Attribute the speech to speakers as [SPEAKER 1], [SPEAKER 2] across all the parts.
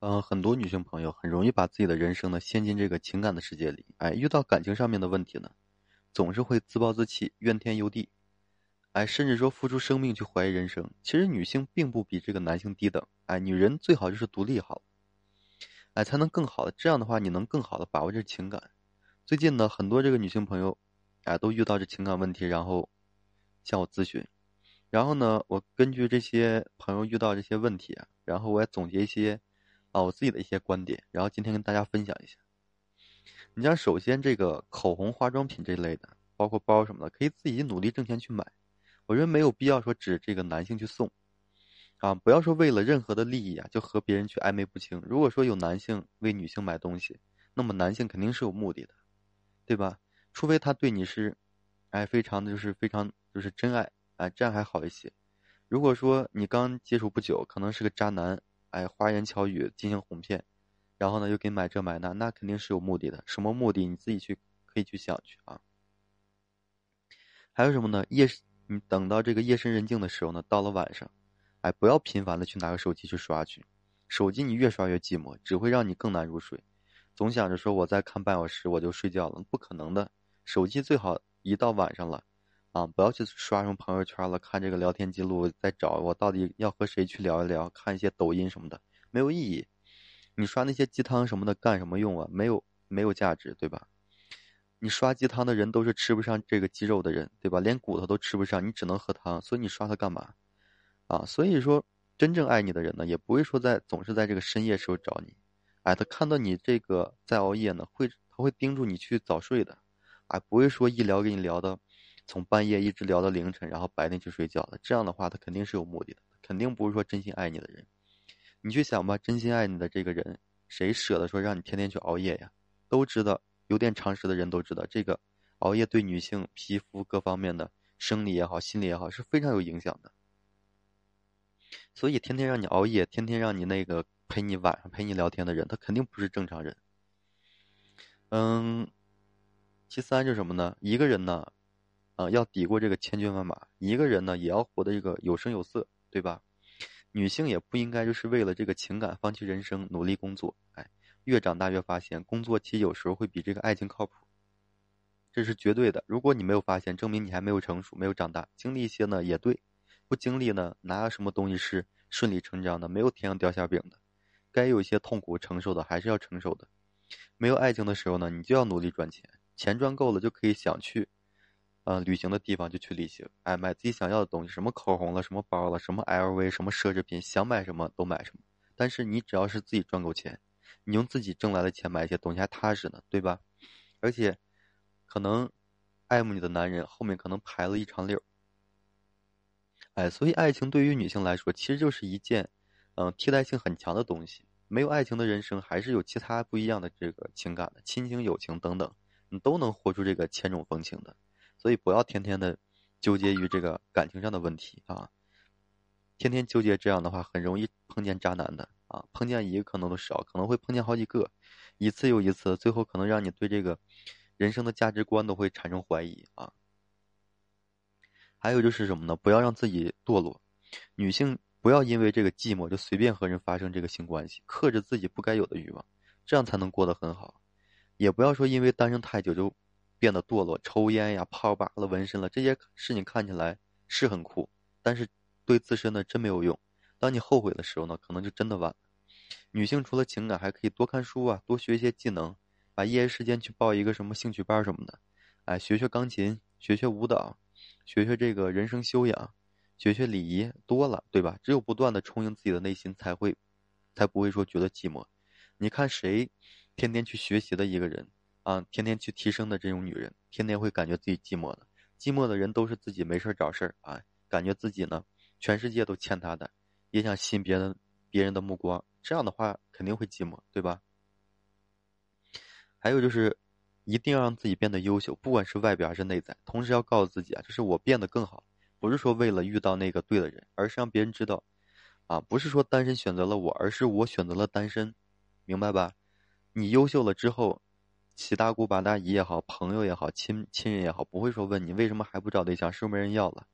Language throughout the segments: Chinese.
[SPEAKER 1] 嗯，很多女性朋友很容易把自己的人生呢陷进这个情感的世界里，哎，遇到感情上面的问题呢，总是会自暴自弃、怨天尤地，哎，甚至说付出生命去怀疑人生。其实女性并不比这个男性低等，哎，女人最好就是独立好，哎，才能更好的。这样的话，你能更好的把握这情感。最近呢，很多这个女性朋友，哎，都遇到这情感问题，然后向我咨询，然后呢，我根据这些朋友遇到这些问题啊，然后我也总结一些。啊，我自己的一些观点，然后今天跟大家分享一下。你像首先这个口红、化妆品这类的，包括包什么的，可以自己努力挣钱去买。我认为没有必要说指这个男性去送。啊，不要说为了任何的利益啊，就和别人去暧昧不清。如果说有男性为女性买东西，那么男性肯定是有目的的，对吧？除非他对你是，哎，非常的就是非常就是真爱，哎，这样还好一些。如果说你刚接触不久，可能是个渣男。哎，花言巧语进行哄骗，然后呢又给买这买那，那肯定是有目的的。什么目的你自己去可以去想去啊。还有什么呢？夜你等到这个夜深人静的时候呢，到了晚上，哎，不要频繁的去拿个手机去刷去，手机你越刷越寂寞，只会让你更难入睡。总想着说我再看半小时我就睡觉了，不可能的。手机最好一到晚上了。啊，不要去刷什么朋友圈了，看这个聊天记录，再找我到底要和谁去聊一聊，看一些抖音什么的，没有意义。你刷那些鸡汤什么的干什么用啊？没有，没有价值，对吧？你刷鸡汤的人都是吃不上这个鸡肉的人，对吧？连骨头都吃不上，你只能喝汤，所以你刷它干嘛？啊，所以说真正爱你的人呢，也不会说在总是在这个深夜时候找你，哎，他看到你这个在熬夜呢，会他会叮嘱你去早睡的，哎，不会说一聊给你聊的。从半夜一直聊到凌晨，然后白天去睡觉的，这样的话他肯定是有目的的，肯定不是说真心爱你的人。你去想吧，真心爱你的这个人，谁舍得说让你天天去熬夜呀？都知道，有点常识的人都知道，这个熬夜对女性皮肤各方面的生理也好、心理也好是非常有影响的。所以天天让你熬夜，天天让你那个陪你晚上陪你聊天的人，他肯定不是正常人。嗯，其三就是什么呢？一个人呢？啊，要抵过这个千军万马，一个人呢也要活得这个有声有色，对吧？女性也不应该就是为了这个情感放弃人生，努力工作。哎，越长大越发现，工作其实有时候会比这个爱情靠谱，这是绝对的。如果你没有发现，证明你还没有成熟，没有长大。经历一些呢也对，不经历呢哪有什么东西是顺理成章的？没有天上掉馅饼的，该有一些痛苦承受的还是要承受的。没有爱情的时候呢，你就要努力赚钱，钱赚够了就可以想去。嗯，旅行的地方就去旅行，哎，买自己想要的东西，什么口红了，什么包了，什么 LV，什么奢侈品，想买什么都买什么。但是你只要是自己赚够钱，你用自己挣来的钱买一些东西还踏实呢，对吧？而且，可能爱慕你的男人后面可能排了一长溜。哎，所以爱情对于女性来说，其实就是一件，嗯，替代性很强的东西。没有爱情的人生，还是有其他不一样的这个情感的，亲情、友情等等，你都能活出这个千种风情的。所以不要天天的纠结于这个感情上的问题啊！天天纠结这样的话，很容易碰见渣男的啊！碰见一个可能都少，可能会碰见好几个，一次又一次，最后可能让你对这个人生的价值观都会产生怀疑啊！还有就是什么呢？不要让自己堕落，女性不要因为这个寂寞就随便和人发生这个性关系，克制自己不该有的欲望，这样才能过得很好。也不要说因为单身太久就。变得堕落，抽烟呀、泡吧了、纹身了，这些事情看起来是很酷，但是对自身呢真没有用。当你后悔的时候呢，可能就真的晚了。女性除了情感，还可以多看书啊，多学一些技能，把业余时间去报一个什么兴趣班什么的，哎，学学钢琴，学学舞蹈，学学这个人生修养，学学礼仪，多了，对吧？只有不断的充盈自己的内心，才会，才不会说觉得寂寞。你看谁，天天去学习的一个人。啊，天天去提升的这种女人，天天会感觉自己寂寞的。寂寞的人都是自己没事找事儿啊，感觉自己呢，全世界都欠他的，也想吸引别人别人的目光。这样的话肯定会寂寞，对吧？还有就是，一定要让自己变得优秀，不管是外表还是内在。同时要告诉自己啊，就是我变得更好，不是说为了遇到那个对的人，而是让别人知道，啊，不是说单身选择了我，而是我选择了单身，明白吧？你优秀了之后。七大姑八大姨也好，朋友也好，亲亲人也好，不会说问你为什么还不找对象，是不是没人要了？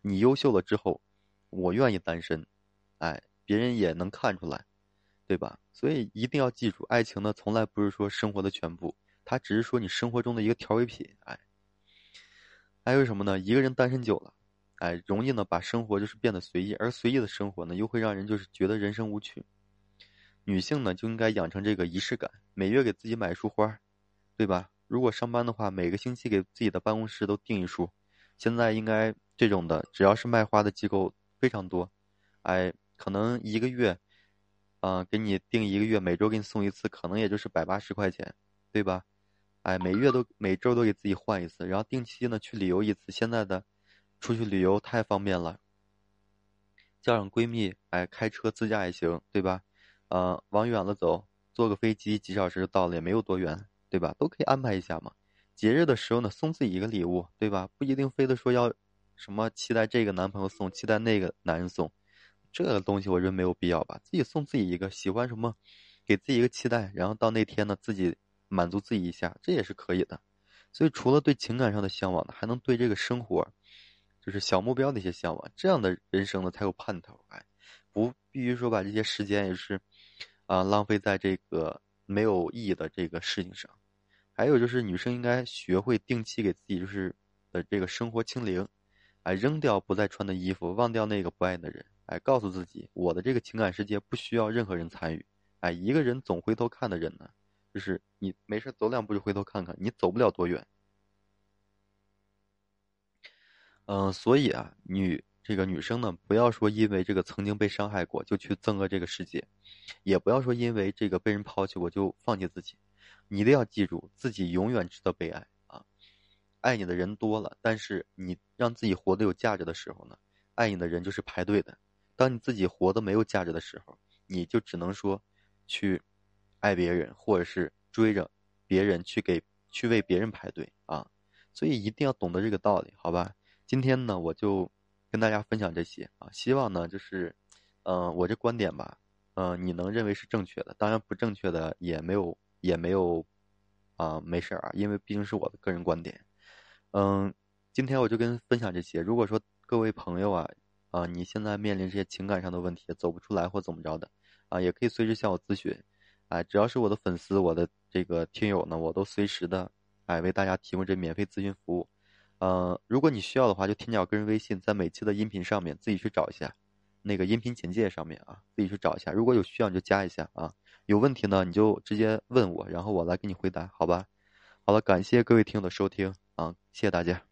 [SPEAKER 1] 你优秀了之后，我愿意单身，哎，别人也能看出来，对。对吧？所以一定要记住，爱情呢，从来不是说生活的全部，它只是说你生活中的一个调味品。哎，还有什么呢？一个人单身久了，哎，容易呢把生活就是变得随意，而随意的生活呢，又会让人就是觉得人生无趣。女性呢就应该养成这个仪式感，每月给自己买一束花，对吧？如果上班的话，每个星期给自己的办公室都订一束。现在应该这种的，只要是卖花的机构非常多，哎，可能一个月，啊，给你订一个月，每周给你送一次，可能也就是百八十块钱，对吧？哎，每月都每周都给自己换一次，然后定期呢去旅游一次。现在的出去旅游太方便了，叫上闺蜜，哎，开车自驾也行，对吧？呃，往远了走，坐个飞机几小时就到了，也没有多远，对吧？都可以安排一下嘛。节日的时候呢，送自己一个礼物，对吧？不一定非得说要什么期待这个男朋友送，期待那个男人送，这个东西我认为没有必要吧。自己送自己一个喜欢什么，给自己一个期待，然后到那天呢，自己满足自己一下，这也是可以的。所以除了对情感上的向往呢，还能对这个生活，就是小目标的一些向往，这样的人生呢才有盼头。哎，不必须说把这些时间也是。啊，浪费在这个没有意义的这个事情上。还有就是，女生应该学会定期给自己就是的这个生活清零，哎，扔掉不再穿的衣服，忘掉那个不爱的人，哎，告诉自己，我的这个情感世界不需要任何人参与。哎，一个人总回头看的人呢，就是你没事走两步就回头看看，你走不了多远。嗯，所以啊，女。这个女生呢，不要说因为这个曾经被伤害过就去憎恶这个世界，也不要说因为这个被人抛弃过就放弃自己。你一定要记住，自己永远值得被爱啊！爱你的人多了，但是你让自己活得有价值的时候呢，爱你的人就是排队的。当你自己活得没有价值的时候，你就只能说去爱别人，或者是追着别人去给去为别人排队啊！所以一定要懂得这个道理，好吧？今天呢，我就。跟大家分享这些啊，希望呢就是，嗯，我这观点吧，嗯，你能认为是正确的，当然不正确的也没有也没有，啊，没事儿啊，因为毕竟是我的个人观点，嗯，今天我就跟分享这些。如果说各位朋友啊，啊，你现在面临这些情感上的问题，走不出来或怎么着的，啊，也可以随时向我咨询，啊，只要是我的粉丝，我的这个听友呢，我都随时的，哎，为大家提供这免费咨询服务。呃，如果你需要的话，就添加我个人微信，在每期的音频上面自己去找一下，那个音频简介上面啊，自己去找一下。如果有需要，你就加一下啊。有问题呢，你就直接问我，然后我来给你回答，好吧？好了，感谢各位听友的收听啊，谢谢大家。